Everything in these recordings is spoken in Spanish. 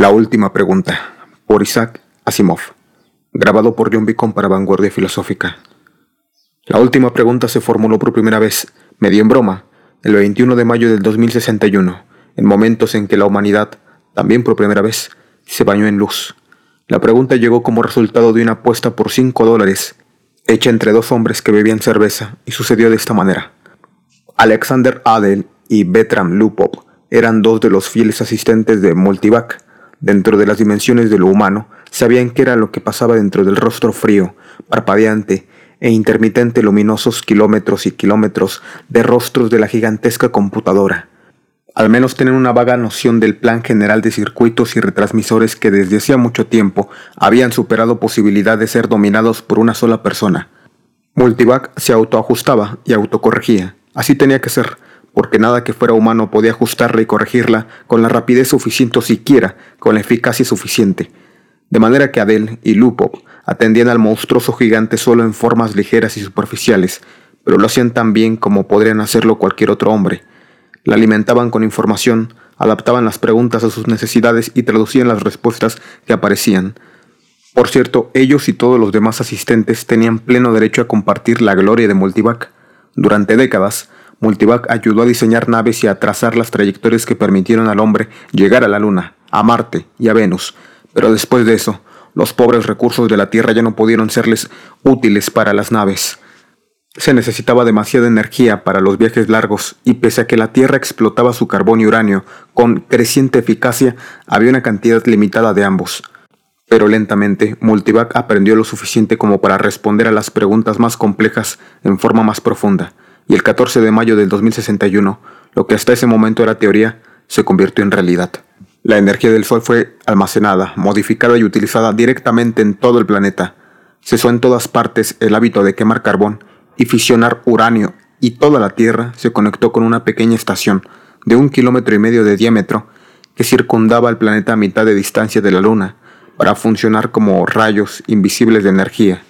La última pregunta, por Isaac Asimov, grabado por John Beacon para Vanguardia Filosófica. La última pregunta se formuló por primera vez, medio en broma, el 21 de mayo del 2061, en momentos en que la humanidad, también por primera vez, se bañó en luz. La pregunta llegó como resultado de una apuesta por 5 dólares, hecha entre dos hombres que bebían cerveza, y sucedió de esta manera. Alexander Adel y Betram Lupop eran dos de los fieles asistentes de Multivac, dentro de las dimensiones de lo humano, sabían qué era lo que pasaba dentro del rostro frío, parpadeante e intermitente luminosos kilómetros y kilómetros de rostros de la gigantesca computadora. Al menos tenían una vaga noción del plan general de circuitos y retransmisores que desde hacía mucho tiempo habían superado posibilidad de ser dominados por una sola persona. Multivac se autoajustaba y autocorregía. Así tenía que ser porque nada que fuera humano podía ajustarla y corregirla con la rapidez suficiente o siquiera con la eficacia suficiente. De manera que Adel y Lupo atendían al monstruoso gigante solo en formas ligeras y superficiales, pero lo hacían tan bien como podrían hacerlo cualquier otro hombre. La alimentaban con información, adaptaban las preguntas a sus necesidades y traducían las respuestas que aparecían. Por cierto, ellos y todos los demás asistentes tenían pleno derecho a compartir la gloria de Multivac. Durante décadas, Multivac ayudó a diseñar naves y a trazar las trayectorias que permitieron al hombre llegar a la Luna, a Marte y a Venus. Pero después de eso, los pobres recursos de la Tierra ya no pudieron serles útiles para las naves. Se necesitaba demasiada energía para los viajes largos y pese a que la Tierra explotaba su carbón y uranio con creciente eficacia, había una cantidad limitada de ambos. Pero lentamente, Multivac aprendió lo suficiente como para responder a las preguntas más complejas en forma más profunda y el 14 de mayo del 2061, lo que hasta ese momento era teoría, se convirtió en realidad. La energía del Sol fue almacenada, modificada y utilizada directamente en todo el planeta. Cesó en todas partes el hábito de quemar carbón y fisionar uranio, y toda la Tierra se conectó con una pequeña estación de un kilómetro y medio de diámetro que circundaba el planeta a mitad de distancia de la Luna para funcionar como rayos invisibles de energía.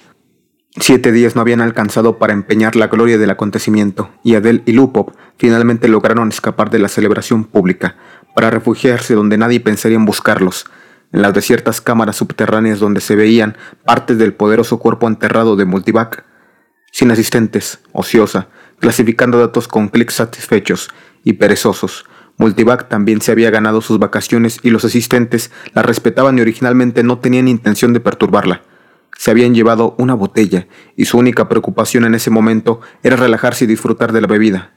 Siete días no habían alcanzado para empeñar la gloria del acontecimiento, y Adel y Lupop finalmente lograron escapar de la celebración pública, para refugiarse donde nadie pensaría en buscarlos, en las desiertas cámaras subterráneas donde se veían partes del poderoso cuerpo enterrado de Multivac, sin asistentes, ociosa, clasificando datos con clics satisfechos y perezosos. Multivac también se había ganado sus vacaciones y los asistentes la respetaban y originalmente no tenían intención de perturbarla se habían llevado una botella y su única preocupación en ese momento era relajarse y disfrutar de la bebida.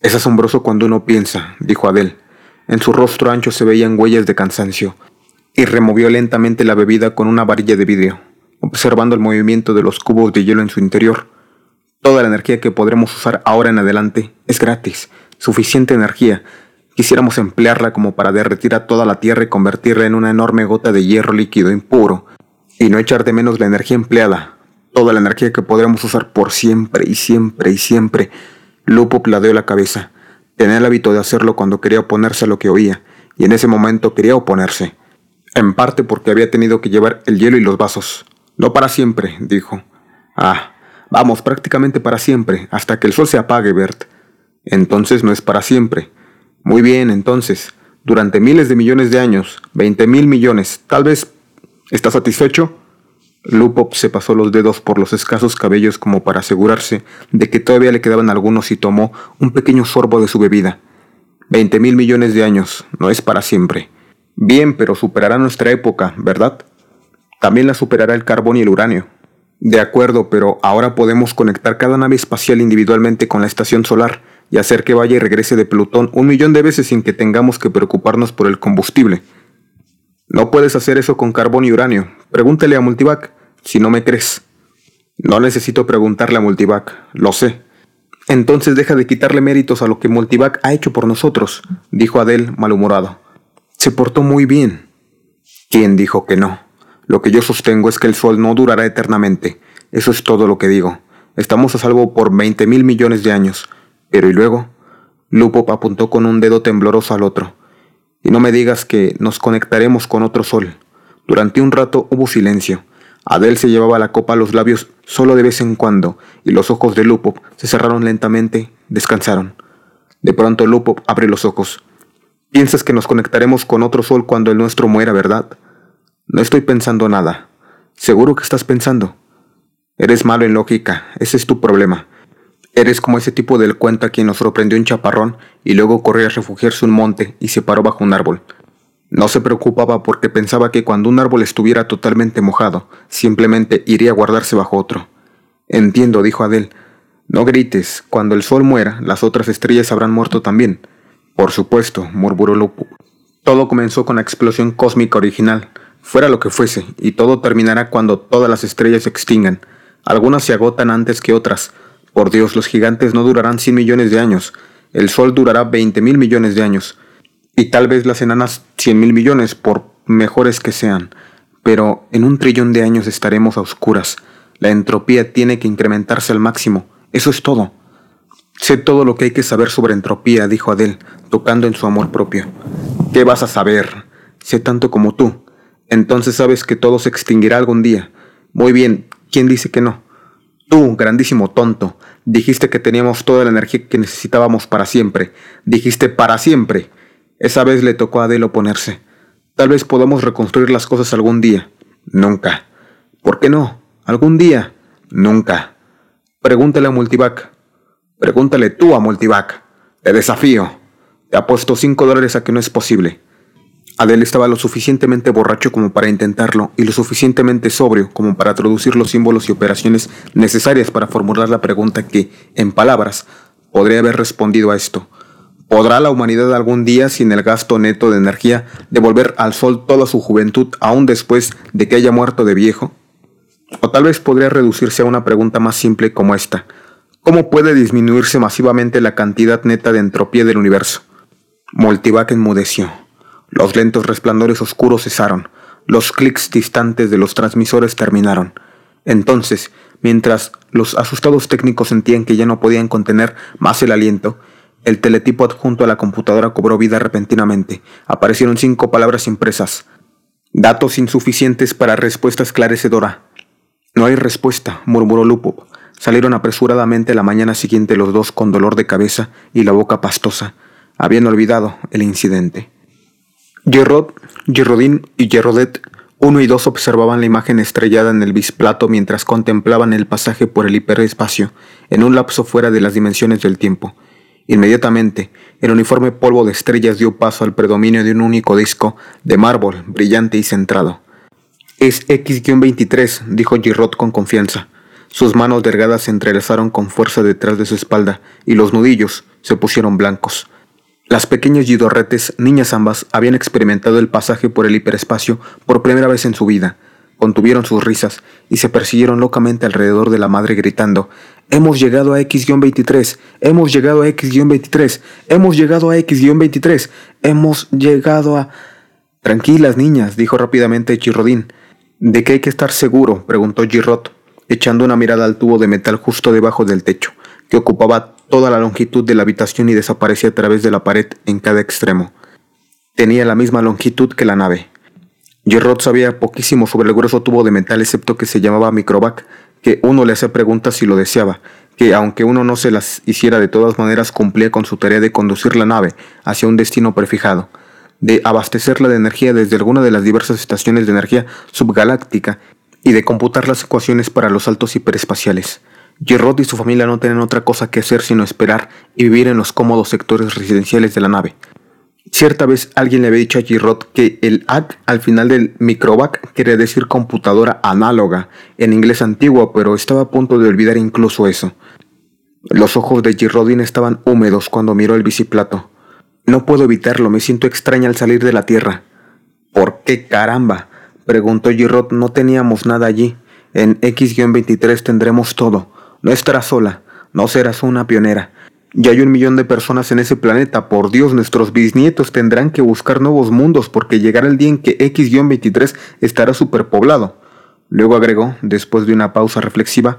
Es asombroso cuando uno piensa, dijo Adel. En su rostro ancho se veían huellas de cansancio, y removió lentamente la bebida con una varilla de vidrio, observando el movimiento de los cubos de hielo en su interior. Toda la energía que podremos usar ahora en adelante es gratis, suficiente energía. Quisiéramos emplearla como para derretir a toda la Tierra y convertirla en una enorme gota de hierro líquido impuro, y no echar de menos la energía empleada, toda la energía que podremos usar por siempre y siempre y siempre. Lupo pladeó la cabeza. Tenía el hábito de hacerlo cuando quería oponerse a lo que oía, y en ese momento quería oponerse. En parte porque había tenido que llevar el hielo y los vasos. No para siempre, dijo. Ah, vamos, prácticamente para siempre, hasta que el sol se apague, Bert. Entonces no es para siempre. Muy bien, entonces, durante miles de millones de años, veinte mil millones, tal vez ¿Está satisfecho? Lupop se pasó los dedos por los escasos cabellos como para asegurarse de que todavía le quedaban algunos y tomó un pequeño sorbo de su bebida. Veinte mil millones de años, no es para siempre. Bien, pero superará nuestra época, ¿verdad? También la superará el carbón y el uranio. De acuerdo, pero ahora podemos conectar cada nave espacial individualmente con la estación solar y hacer que vaya y regrese de Plutón un millón de veces sin que tengamos que preocuparnos por el combustible. No puedes hacer eso con carbón y uranio. Pregúntele a Multivac, si no me crees. No necesito preguntarle a Multivac, lo sé. Entonces deja de quitarle méritos a lo que Multivac ha hecho por nosotros, dijo Adel malhumorado. Se portó muy bien. ¿Quién dijo que no? Lo que yo sostengo es que el sol no durará eternamente. Eso es todo lo que digo. Estamos a salvo por veinte mil millones de años. Pero ¿y luego? Lupo apuntó con un dedo tembloroso al otro. Y no me digas que nos conectaremos con otro sol. Durante un rato hubo silencio. Adel se llevaba la copa a los labios solo de vez en cuando, y los ojos de Lupo se cerraron lentamente, descansaron. De pronto Lupo abre los ojos. Piensas que nos conectaremos con otro sol cuando el nuestro muera, ¿verdad? No estoy pensando nada. Seguro que estás pensando. Eres malo en lógica, ese es tu problema. Eres como ese tipo del cuento a quien nos sorprendió un chaparrón y luego corrió a refugiarse un monte y se paró bajo un árbol. No se preocupaba porque pensaba que cuando un árbol estuviera totalmente mojado, simplemente iría a guardarse bajo otro. Entiendo, dijo Adel. No grites, cuando el sol muera, las otras estrellas habrán muerto también. Por supuesto, murmuró Lupo. Todo comenzó con la explosión cósmica original, fuera lo que fuese, y todo terminará cuando todas las estrellas se extingan. Algunas se agotan antes que otras. Por Dios, los gigantes no durarán 100 millones de años. El Sol durará 20 mil millones de años. Y tal vez las enanas 100 mil millones, por mejores que sean. Pero en un trillón de años estaremos a oscuras. La entropía tiene que incrementarse al máximo. Eso es todo. Sé todo lo que hay que saber sobre entropía, dijo Adel, tocando en su amor propio. ¿Qué vas a saber? Sé tanto como tú. Entonces sabes que todo se extinguirá algún día. Muy bien, ¿quién dice que no? Tú, grandísimo tonto, dijiste que teníamos toda la energía que necesitábamos para siempre. Dijiste para siempre. Esa vez le tocó a Adele oponerse. Tal vez podamos reconstruir las cosas algún día. Nunca. ¿Por qué no? ¿Algún día? Nunca. Pregúntale a Multivac. Pregúntale tú a Multivac. Te desafío. Te apuesto cinco dólares a que no es posible. Adele estaba lo suficientemente borracho como para intentarlo y lo suficientemente sobrio como para traducir los símbolos y operaciones necesarias para formular la pregunta que, en palabras, podría haber respondido a esto. ¿Podrá la humanidad algún día, sin el gasto neto de energía, devolver al sol toda su juventud aún después de que haya muerto de viejo? O tal vez podría reducirse a una pregunta más simple como esta. ¿Cómo puede disminuirse masivamente la cantidad neta de entropía del universo? Multivac enmudeció. Los lentos resplandores oscuros cesaron, los clics distantes de los transmisores terminaron. Entonces, mientras los asustados técnicos sentían que ya no podían contener más el aliento, el teletipo adjunto a la computadora cobró vida repentinamente. Aparecieron cinco palabras impresas. Datos insuficientes para respuesta esclarecedora. No hay respuesta, murmuró Lupo. Salieron apresuradamente la mañana siguiente los dos con dolor de cabeza y la boca pastosa. Habían olvidado el incidente. Gerrod, Gerrodín y Gerrodet, uno y dos observaban la imagen estrellada en el bisplato mientras contemplaban el pasaje por el hiperespacio, en un lapso fuera de las dimensiones del tiempo. Inmediatamente, el uniforme polvo de estrellas dio paso al predominio de un único disco de mármol, brillante y centrado. Es X-23, dijo Girot con confianza. Sus manos delgadas se entrelazaron con fuerza detrás de su espalda y los nudillos se pusieron blancos. Las pequeñas Gidorretes, niñas ambas, habían experimentado el pasaje por el hiperespacio por primera vez en su vida. Contuvieron sus risas y se persiguieron locamente alrededor de la madre gritando, Hemos llegado a X-23, hemos llegado a X-23, hemos llegado a X-23, hemos llegado a... Tranquilas, niñas, dijo rápidamente Chirrodín. ¿De qué hay que estar seguro? preguntó Girot, echando una mirada al tubo de metal justo debajo del techo, que ocupaba toda la longitud de la habitación y desaparecía a través de la pared en cada extremo. Tenía la misma longitud que la nave. Gerrod sabía poquísimo sobre el grueso tubo de metal excepto que se llamaba microvac, que uno le hacía preguntas si lo deseaba, que aunque uno no se las hiciera de todas maneras cumplía con su tarea de conducir la nave hacia un destino prefijado, de abastecerla de energía desde alguna de las diversas estaciones de energía subgaláctica y de computar las ecuaciones para los saltos hiperespaciales. Girod y su familia no tenían otra cosa que hacer sino esperar y vivir en los cómodos sectores residenciales de la nave. Cierta vez alguien le había dicho a Girod que el AD al final del microvac quería decir computadora análoga, en inglés antiguo, pero estaba a punto de olvidar incluso eso. Los ojos de Girodin estaban húmedos cuando miró el biciplato. No puedo evitarlo, me siento extraña al salir de la Tierra. ¿Por qué caramba? preguntó Girod, no teníamos nada allí. En X-23 tendremos todo. No estarás sola, no serás una pionera. Ya hay un millón de personas en ese planeta. Por Dios, nuestros bisnietos tendrán que buscar nuevos mundos porque llegará el día en que X-23 estará superpoblado. Luego agregó, después de una pausa reflexiva,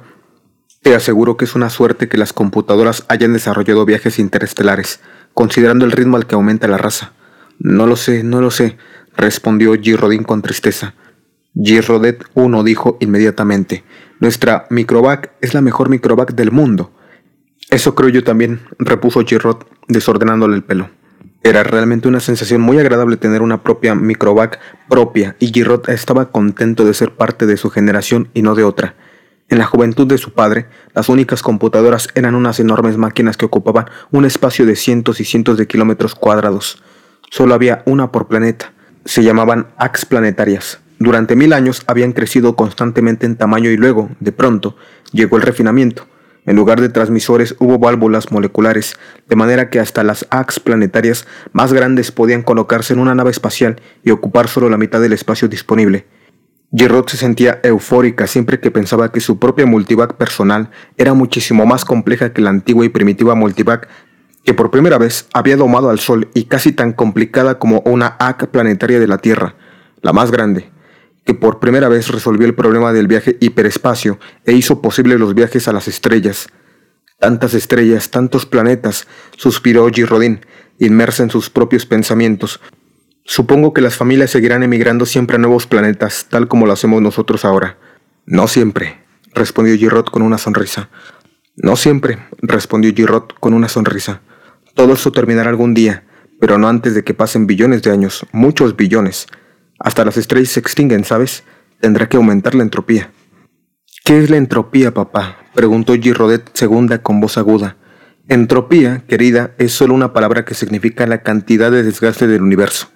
te aseguro que es una suerte que las computadoras hayan desarrollado viajes interestelares, considerando el ritmo al que aumenta la raza. No lo sé, no lo sé, respondió G. Rodin con tristeza. G. Rodet 1 dijo inmediatamente, nuestra microvac es la mejor microvac del mundo. Eso creo yo también, repuso Girot, desordenándole el pelo. Era realmente una sensación muy agradable tener una propia microvac propia y Girot estaba contento de ser parte de su generación y no de otra. En la juventud de su padre, las únicas computadoras eran unas enormes máquinas que ocupaban un espacio de cientos y cientos de kilómetros cuadrados. Solo había una por planeta. Se llamaban AX planetarias. Durante mil años habían crecido constantemente en tamaño y luego, de pronto, llegó el refinamiento. En lugar de transmisores hubo válvulas moleculares, de manera que hasta las AX planetarias más grandes podían colocarse en una nave espacial y ocupar solo la mitad del espacio disponible. Girot se sentía eufórica siempre que pensaba que su propia multivac personal era muchísimo más compleja que la antigua y primitiva multivac que por primera vez había domado al Sol y casi tan complicada como una AC planetaria de la Tierra, la más grande, que por primera vez resolvió el problema del viaje hiperespacio e hizo posible los viajes a las estrellas. Tantas estrellas, tantos planetas, suspiró Girrodin, inmersa en sus propios pensamientos, Supongo que las familias seguirán emigrando siempre a nuevos planetas, tal como lo hacemos nosotros ahora. No siempre, respondió Girot con una sonrisa. No siempre, respondió Girot con una sonrisa. Todo eso terminará algún día, pero no antes de que pasen billones de años, muchos billones. Hasta las estrellas se extinguen, ¿sabes? Tendrá que aumentar la entropía. ¿Qué es la entropía, papá? preguntó Girodet segunda con voz aguda. Entropía, querida, es solo una palabra que significa la cantidad de desgaste del universo.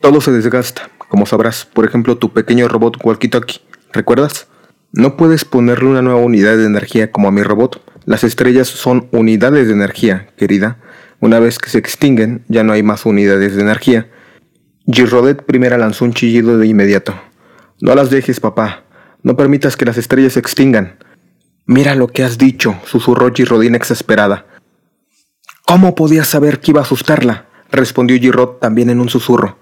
Todo se desgasta, como sabrás, por ejemplo tu pequeño robot walkie-talkie, ¿recuerdas? No puedes ponerle una nueva unidad de energía como a mi robot. Las estrellas son unidades de energía, querida. Una vez que se extinguen, ya no hay más unidades de energía. Girrodet primera lanzó un chillido de inmediato. No las dejes, papá. No permitas que las estrellas se extingan. Mira lo que has dicho, susurró Girrodin exasperada. ¿Cómo podías saber que iba a asustarla? respondió Girrod también en un susurro.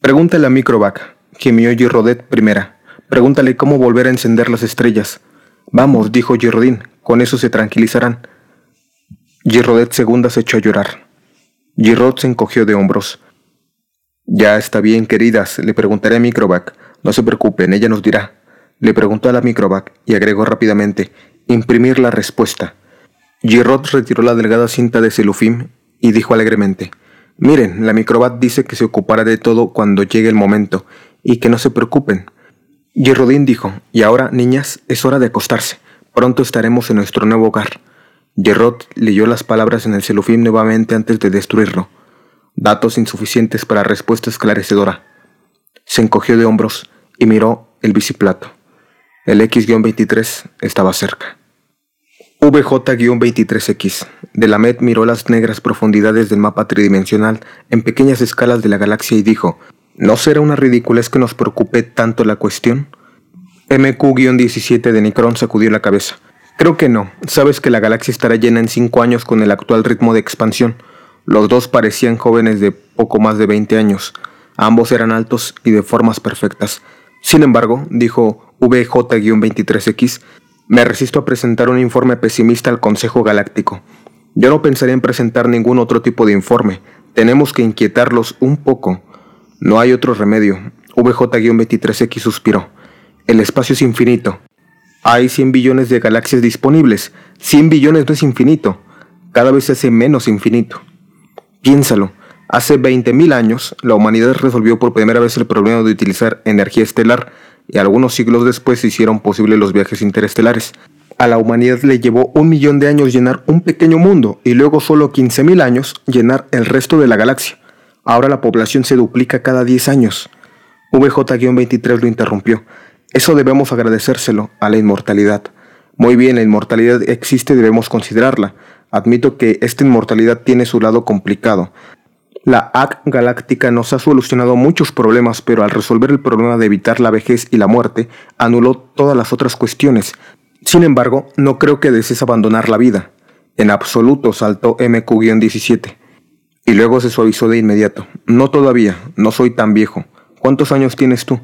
Pregúntale a Microvac, gimió Girrodet primera. Pregúntale cómo volver a encender las estrellas. Vamos, dijo Girrodín, con eso se tranquilizarán. Girrodet segunda se echó a llorar. Girrod se encogió de hombros. Ya está bien, queridas, le preguntaré a Microvac. No se preocupen, ella nos dirá. Le preguntó a la Microvac y agregó rápidamente, imprimir la respuesta. Girrod retiró la delgada cinta de celufim y dijo alegremente, Miren, la microbat dice que se ocupará de todo cuando llegue el momento y que no se preocupen. Girrodin dijo, y ahora, niñas, es hora de acostarse. Pronto estaremos en nuestro nuevo hogar. Gerrod leyó las palabras en el celofín nuevamente antes de destruirlo. Datos insuficientes para respuesta esclarecedora. Se encogió de hombros y miró el biciplato. El X-23 estaba cerca. VJ-23X. Delamet miró las negras profundidades del mapa tridimensional en pequeñas escalas de la galaxia y dijo, ¿No será una ridiculez que nos preocupe tanto la cuestión? MQ-17 de Nicron sacudió la cabeza. Creo que no. Sabes que la galaxia estará llena en cinco años con el actual ritmo de expansión. Los dos parecían jóvenes de poco más de 20 años. Ambos eran altos y de formas perfectas. Sin embargo, dijo VJ-23X, me resisto a presentar un informe pesimista al Consejo Galáctico. Yo no pensaría en presentar ningún otro tipo de informe. Tenemos que inquietarlos un poco. No hay otro remedio. VJ-23X suspiró. El espacio es infinito. Hay 100 billones de galaxias disponibles. 100 billones no es infinito. Cada vez se hace menos infinito. Piénsalo. Hace 20.000 años, la humanidad resolvió por primera vez el problema de utilizar energía estelar y algunos siglos después se hicieron posibles los viajes interestelares. A la humanidad le llevó un millón de años llenar un pequeño mundo y luego solo 15.000 años llenar el resto de la galaxia. Ahora la población se duplica cada 10 años. VJ-23 lo interrumpió. Eso debemos agradecérselo a la inmortalidad. Muy bien, la inmortalidad existe debemos considerarla. Admito que esta inmortalidad tiene su lado complicado, la AC galáctica nos ha solucionado muchos problemas, pero al resolver el problema de evitar la vejez y la muerte, anuló todas las otras cuestiones. Sin embargo, no creo que desees abandonar la vida. En absoluto, saltó MQ-17. Y luego se suavizó de inmediato. No todavía, no soy tan viejo. ¿Cuántos años tienes tú?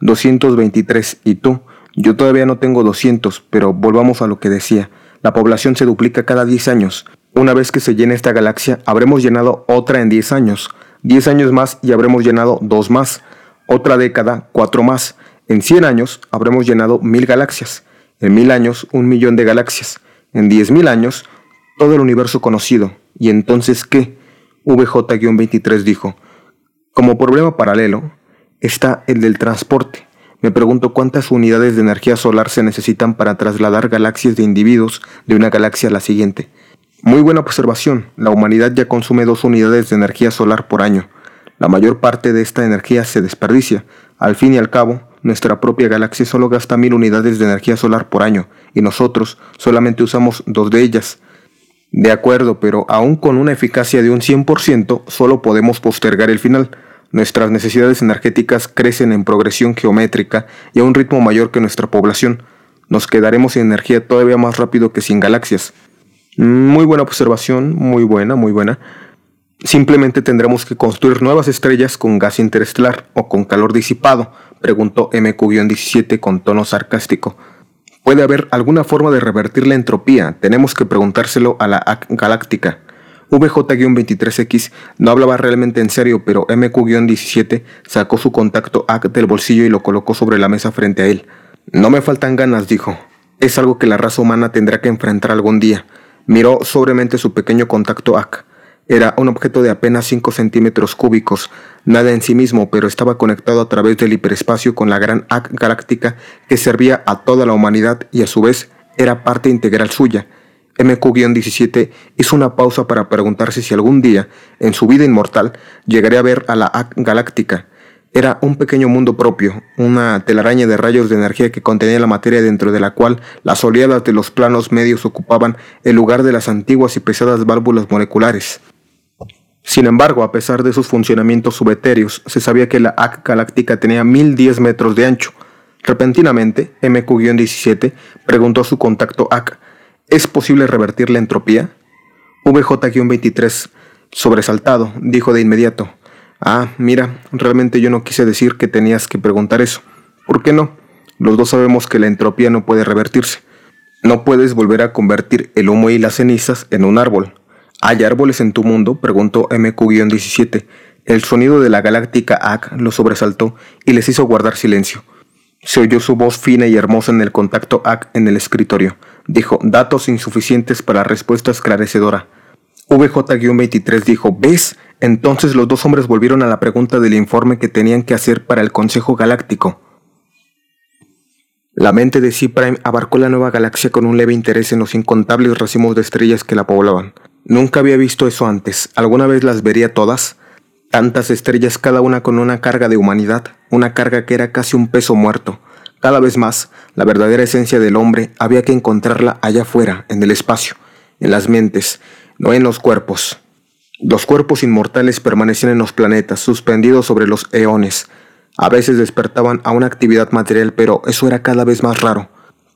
223. ¿Y tú? Yo todavía no tengo 200, pero volvamos a lo que decía. La población se duplica cada 10 años. Una vez que se llene esta galaxia, habremos llenado otra en 10 años. 10 años más y habremos llenado dos más. Otra década, cuatro más. En 100 años habremos llenado mil galaxias. En mil años, un millón de galaxias. En diez mil años, todo el universo conocido. ¿Y entonces qué? VJ-23 dijo, como problema paralelo está el del transporte. Me pregunto cuántas unidades de energía solar se necesitan para trasladar galaxias de individuos de una galaxia a la siguiente. Muy buena observación, la humanidad ya consume dos unidades de energía solar por año. La mayor parte de esta energía se desperdicia. Al fin y al cabo, nuestra propia galaxia solo gasta mil unidades de energía solar por año, y nosotros solamente usamos dos de ellas. De acuerdo, pero aún con una eficacia de un 100%, solo podemos postergar el final. Nuestras necesidades energéticas crecen en progresión geométrica y a un ritmo mayor que nuestra población. Nos quedaremos sin energía todavía más rápido que sin galaxias. Muy buena observación, muy buena, muy buena. Simplemente tendremos que construir nuevas estrellas con gas interestelar o con calor disipado, preguntó MQ-17 con tono sarcástico. ¿Puede haber alguna forma de revertir la entropía? Tenemos que preguntárselo a la AC galáctica. VJ-23X no hablaba realmente en serio, pero MQ-17 sacó su contacto AC del bolsillo y lo colocó sobre la mesa frente a él. No me faltan ganas, dijo. Es algo que la raza humana tendrá que enfrentar algún día. Miró sobremente su pequeño contacto AC. Era un objeto de apenas 5 centímetros cúbicos, nada en sí mismo, pero estaba conectado a través del hiperespacio con la gran AC galáctica que servía a toda la humanidad y a su vez era parte integral suya. MQ-17 hizo una pausa para preguntarse si algún día, en su vida inmortal, llegaría a ver a la AC galáctica. Era un pequeño mundo propio, una telaraña de rayos de energía que contenía la materia dentro de la cual las oleadas de los planos medios ocupaban el lugar de las antiguas y pesadas válvulas moleculares. Sin embargo, a pesar de sus funcionamientos subetéreos, se sabía que la AC galáctica tenía 1010 metros de ancho. Repentinamente, MQ-17 preguntó a su contacto AC, ¿es posible revertir la entropía? VJ-23, sobresaltado, dijo de inmediato, Ah, mira, realmente yo no quise decir que tenías que preguntar eso. ¿Por qué no? Los dos sabemos que la entropía no puede revertirse. No puedes volver a convertir el humo y las cenizas en un árbol. ¿Hay árboles en tu mundo? preguntó MQ-17. El sonido de la galáctica AC lo sobresaltó y les hizo guardar silencio. Se oyó su voz fina y hermosa en el contacto AC en el escritorio. Dijo, datos insuficientes para respuesta esclarecedora. VJ-23 dijo, ¿ves? Entonces los dos hombres volvieron a la pregunta del informe que tenían que hacer para el Consejo Galáctico. La mente de C-Prime abarcó la nueva galaxia con un leve interés en los incontables racimos de estrellas que la poblaban. Nunca había visto eso antes. ¿Alguna vez las vería todas? Tantas estrellas, cada una con una carga de humanidad, una carga que era casi un peso muerto. Cada vez más, la verdadera esencia del hombre había que encontrarla allá afuera, en el espacio, en las mentes, no en los cuerpos. Los cuerpos inmortales permanecían en los planetas, suspendidos sobre los eones. A veces despertaban a una actividad material, pero eso era cada vez más raro.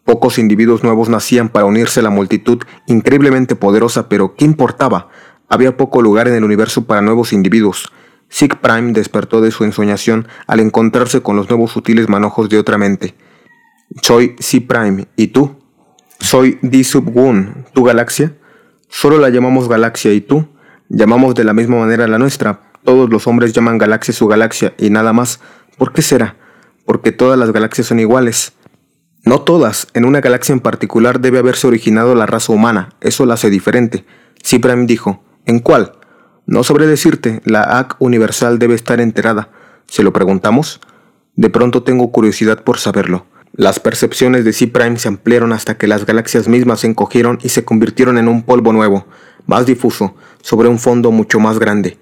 Pocos individuos nuevos nacían para unirse a la multitud increíblemente poderosa, pero ¿qué importaba? Había poco lugar en el universo para nuevos individuos. Sig Prime despertó de su ensoñación al encontrarse con los nuevos sutiles manojos de otra mente. Soy C Prime, ¿y tú? Soy D Sub Woon, ¿tu galaxia? Solo la llamamos galaxia, ¿y tú? Llamamos de la misma manera la nuestra. Todos los hombres llaman galaxia su galaxia y nada más. ¿Por qué será? Porque todas las galaxias son iguales. No todas, en una galaxia en particular debe haberse originado la raza humana, eso la hace diferente. Cyprian dijo, ¿en cuál? No sabré decirte, la AC universal debe estar enterada. ¿Se lo preguntamos? De pronto tengo curiosidad por saberlo. Las percepciones de C-Prime se ampliaron hasta que las galaxias mismas se encogieron y se convirtieron en un polvo nuevo, más difuso, sobre un fondo mucho más grande.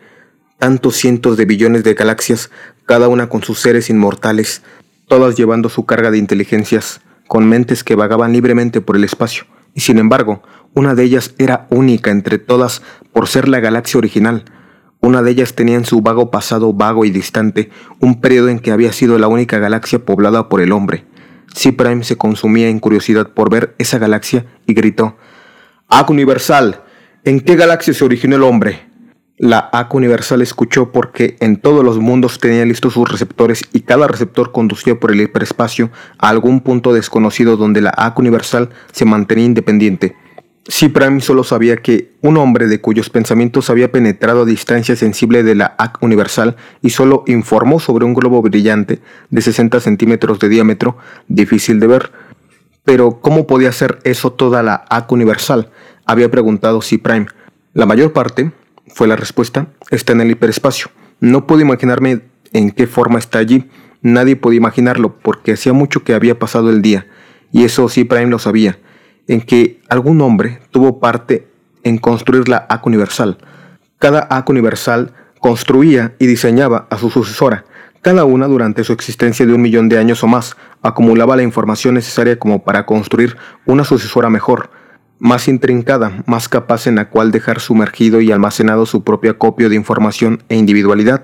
Tantos cientos de billones de galaxias, cada una con sus seres inmortales, todas llevando su carga de inteligencias, con mentes que vagaban libremente por el espacio, y sin embargo, una de ellas era única entre todas por ser la galaxia original. Una de ellas tenía en su vago pasado vago y distante un periodo en que había sido la única galaxia poblada por el hombre. C-Prime se consumía en curiosidad por ver esa galaxia y gritó: ¡Ac Universal! ¿En qué galaxia se originó el hombre? La AC universal escuchó porque en todos los mundos tenía listos sus receptores y cada receptor conducía por el hiperespacio a algún punto desconocido donde la AC universal se mantenía independiente. Prime solo sabía que un hombre de cuyos pensamientos había penetrado a distancia sensible de la AC universal y solo informó sobre un globo brillante de 60 centímetros de diámetro, difícil de ver. Pero, ¿cómo podía ser eso toda la AC universal? Había preguntado C Prime. La mayor parte, fue la respuesta. Está en el hiperespacio. No puedo imaginarme en qué forma está allí. Nadie podía imaginarlo porque hacía mucho que había pasado el día. Y eso sí Prime lo sabía. En que algún hombre tuvo parte en construir la AC universal. Cada AC universal construía y diseñaba a su sucesora. Cada una durante su existencia de un millón de años o más acumulaba la información necesaria como para construir una sucesora mejor, más intrincada, más capaz en la cual dejar sumergido y almacenado su propia copia de información e individualidad.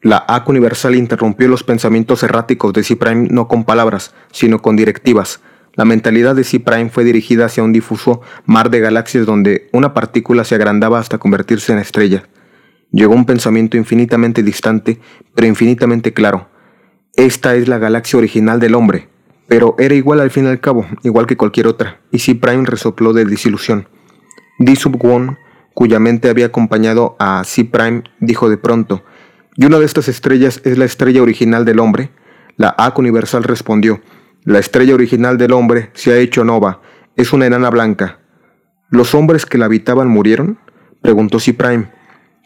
La AC universal interrumpió los pensamientos erráticos de C-Prime no con palabras, sino con directivas. La mentalidad de C-Prime fue dirigida hacia un difuso mar de galaxias donde una partícula se agrandaba hasta convertirse en estrella. Llegó un pensamiento infinitamente distante, pero infinitamente claro. Esta es la galaxia original del hombre, pero era igual al fin y al cabo, igual que cualquier otra, y C. Prime resopló de desilusión. Di Sub-Won, cuya mente había acompañado a C. Prime, dijo de pronto, ¿y una de estas estrellas es la estrella original del hombre? La AC Universal respondió, la estrella original del hombre se ha hecho nova, es una enana blanca. ¿Los hombres que la habitaban murieron? preguntó C. Prime.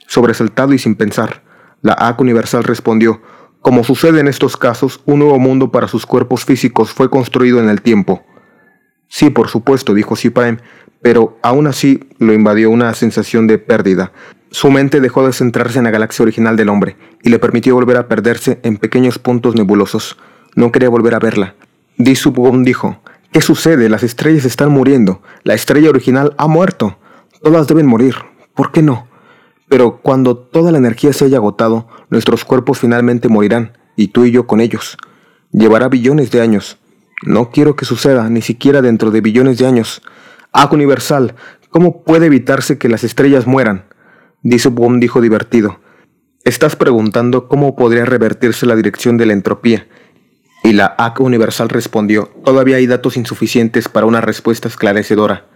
Sobresaltado y sin pensar, la AC Universal respondió, como sucede en estos casos, un nuevo mundo para sus cuerpos físicos fue construido en el tiempo. Sí, por supuesto, dijo Prime, pero aún así lo invadió una sensación de pérdida. Su mente dejó de centrarse en la galaxia original del hombre y le permitió volver a perderse en pequeños puntos nebulosos. No quería volver a verla. Di Subgon dijo, ¿qué sucede? Las estrellas están muriendo. La estrella original ha muerto. Todas deben morir. ¿Por qué no? Pero cuando toda la energía se haya agotado, nuestros cuerpos finalmente morirán, y tú y yo con ellos. Llevará billones de años. No quiero que suceda, ni siquiera dentro de billones de años. Ajo universal, ¿cómo puede evitarse que las estrellas mueran? Boom dijo divertido. Estás preguntando cómo podría revertirse la dirección de la entropía. Y la AC universal respondió, todavía hay datos insuficientes para una respuesta esclarecedora.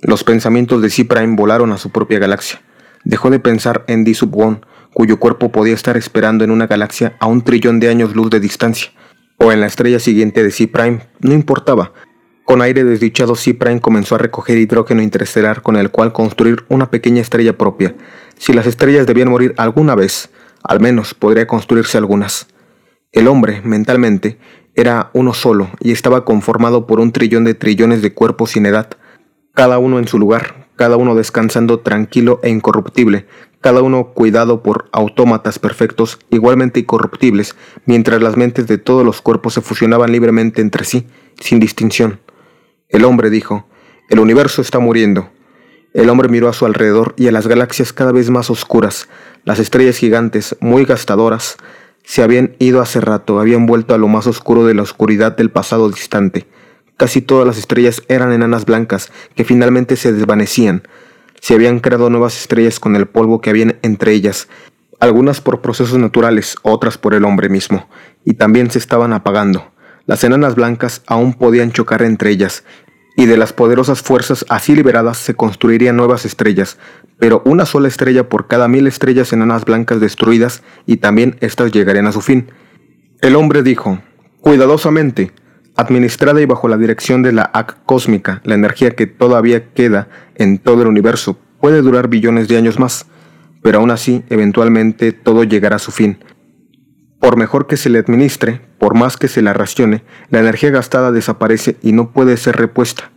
Los pensamientos de C-Prime volaron a su propia galaxia. Dejó de pensar en Di Sub-Won, cuyo cuerpo podía estar esperando en una galaxia a un trillón de años luz de distancia, o en la estrella siguiente de C-Prime, no importaba. Con aire desdichado, C-Prime comenzó a recoger hidrógeno interestelar con el cual construir una pequeña estrella propia. Si las estrellas debían morir alguna vez, al menos podría construirse algunas. El hombre, mentalmente, era uno solo y estaba conformado por un trillón de trillones de cuerpos sin edad, cada uno en su lugar, cada uno descansando tranquilo e incorruptible, cada uno cuidado por autómatas perfectos igualmente incorruptibles, mientras las mentes de todos los cuerpos se fusionaban libremente entre sí, sin distinción. El hombre dijo, el universo está muriendo. El hombre miró a su alrededor y a las galaxias cada vez más oscuras, las estrellas gigantes, muy gastadoras, se habían ido hace rato, habían vuelto a lo más oscuro de la oscuridad del pasado distante. Casi todas las estrellas eran enanas blancas que finalmente se desvanecían. Se habían creado nuevas estrellas con el polvo que había entre ellas, algunas por procesos naturales, otras por el hombre mismo, y también se estaban apagando. Las enanas blancas aún podían chocar entre ellas, y de las poderosas fuerzas así liberadas se construirían nuevas estrellas, pero una sola estrella por cada mil estrellas enanas blancas destruidas, y también éstas llegarían a su fin. El hombre dijo, cuidadosamente, administrada y bajo la dirección de la AC cósmica, la energía que todavía queda en todo el universo puede durar billones de años más, pero aún así, eventualmente todo llegará a su fin. Por mejor que se le administre, por más que se la racione, la energía gastada desaparece y no puede ser repuesta.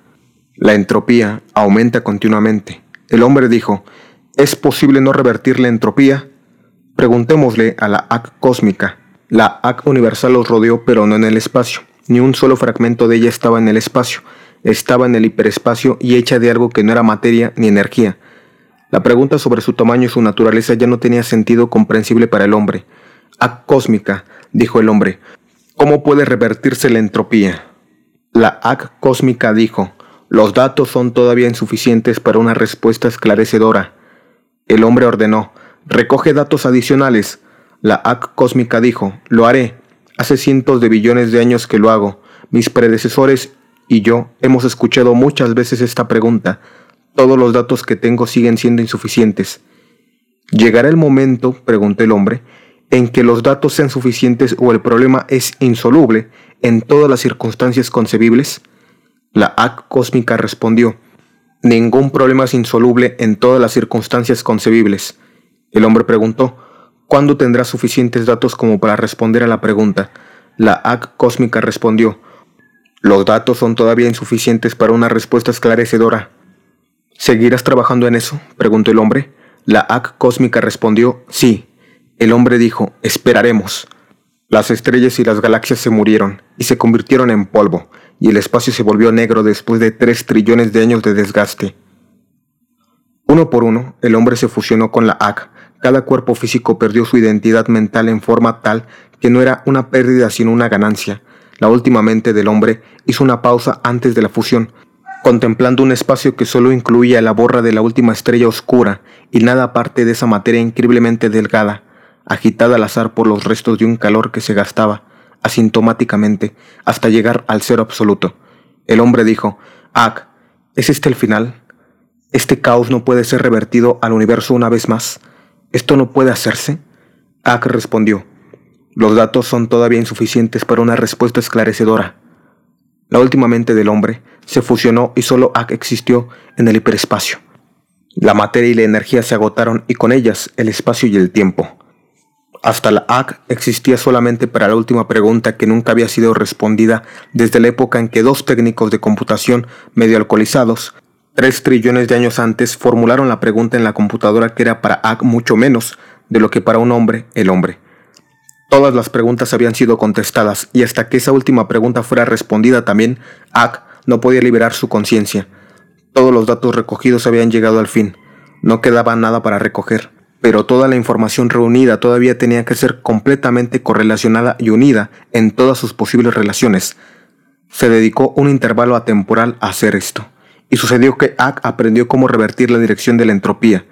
La entropía aumenta continuamente. El hombre dijo, ¿es posible no revertir la entropía? Preguntémosle a la AC cósmica. La AC universal los rodeó pero no en el espacio. Ni un solo fragmento de ella estaba en el espacio, estaba en el hiperespacio y hecha de algo que no era materia ni energía. La pregunta sobre su tamaño y su naturaleza ya no tenía sentido comprensible para el hombre. Ac cósmica, dijo el hombre, ¿cómo puede revertirse la entropía? La AC cósmica dijo, los datos son todavía insuficientes para una respuesta esclarecedora. El hombre ordenó, recoge datos adicionales. La AC cósmica dijo, lo haré, Hace cientos de billones de años que lo hago. Mis predecesores y yo hemos escuchado muchas veces esta pregunta. Todos los datos que tengo siguen siendo insuficientes. ¿Llegará el momento, preguntó el hombre, en que los datos sean suficientes o el problema es insoluble en todas las circunstancias concebibles? La AC cósmica respondió, ningún problema es insoluble en todas las circunstancias concebibles. El hombre preguntó, ¿cuándo tendrás suficientes datos como para responder a la pregunta? La AC cósmica respondió, los datos son todavía insuficientes para una respuesta esclarecedora. ¿Seguirás trabajando en eso? preguntó el hombre. La AC cósmica respondió, sí. El hombre dijo, esperaremos. Las estrellas y las galaxias se murieron y se convirtieron en polvo, y el espacio se volvió negro después de tres trillones de años de desgaste. Uno por uno, el hombre se fusionó con la AC. Cada cuerpo físico perdió su identidad mental en forma tal que no era una pérdida sino una ganancia. La última mente del hombre hizo una pausa antes de la fusión, contemplando un espacio que solo incluía la borra de la última estrella oscura y nada aparte de esa materia increíblemente delgada, agitada al azar por los restos de un calor que se gastaba, asintomáticamente, hasta llegar al cero absoluto. El hombre dijo, Ak, ¿es este el final? ¿Este caos no puede ser revertido al universo una vez más? ¿Esto no puede hacerse? Ak respondió, los datos son todavía insuficientes para una respuesta esclarecedora. La última mente del hombre se fusionó y solo Ak existió en el hiperespacio. La materia y la energía se agotaron y con ellas el espacio y el tiempo. Hasta la Ak existía solamente para la última pregunta que nunca había sido respondida desde la época en que dos técnicos de computación medio alcoholizados, tres trillones de años antes, formularon la pregunta en la computadora que era para Ak mucho menos de lo que para un hombre el hombre. Todas las preguntas habían sido contestadas y hasta que esa última pregunta fuera respondida también, Ak no podía liberar su conciencia. Todos los datos recogidos habían llegado al fin. No quedaba nada para recoger, pero toda la información reunida todavía tenía que ser completamente correlacionada y unida en todas sus posibles relaciones. Se dedicó un intervalo atemporal a hacer esto, y sucedió que Ak aprendió cómo revertir la dirección de la entropía,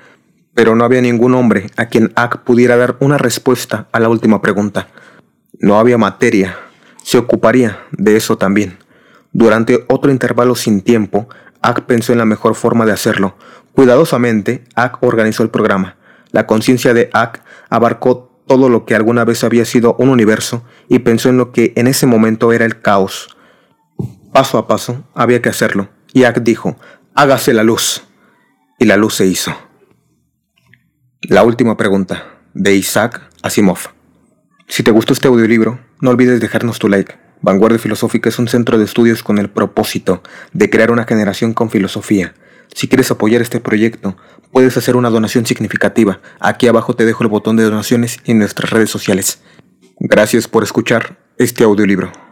pero no había ningún hombre a quien Ak pudiera dar una respuesta a la última pregunta. No había materia. Se ocuparía de eso también. Durante otro intervalo sin tiempo, Ak pensó en la mejor forma de hacerlo. Cuidadosamente, Ak organizó el programa. La conciencia de Ak abarcó todo lo que alguna vez había sido un universo y pensó en lo que en ese momento era el caos. Paso a paso, había que hacerlo. Y Ak dijo, hágase la luz. Y la luz se hizo. La última pregunta, de Isaac Asimov. Si te gustó este audiolibro, no olvides dejarnos tu like. Vanguardia Filosófica es un centro de estudios con el propósito de crear una generación con filosofía. Si quieres apoyar este proyecto, puedes hacer una donación significativa. Aquí abajo te dejo el botón de donaciones y nuestras redes sociales. Gracias por escuchar este audiolibro.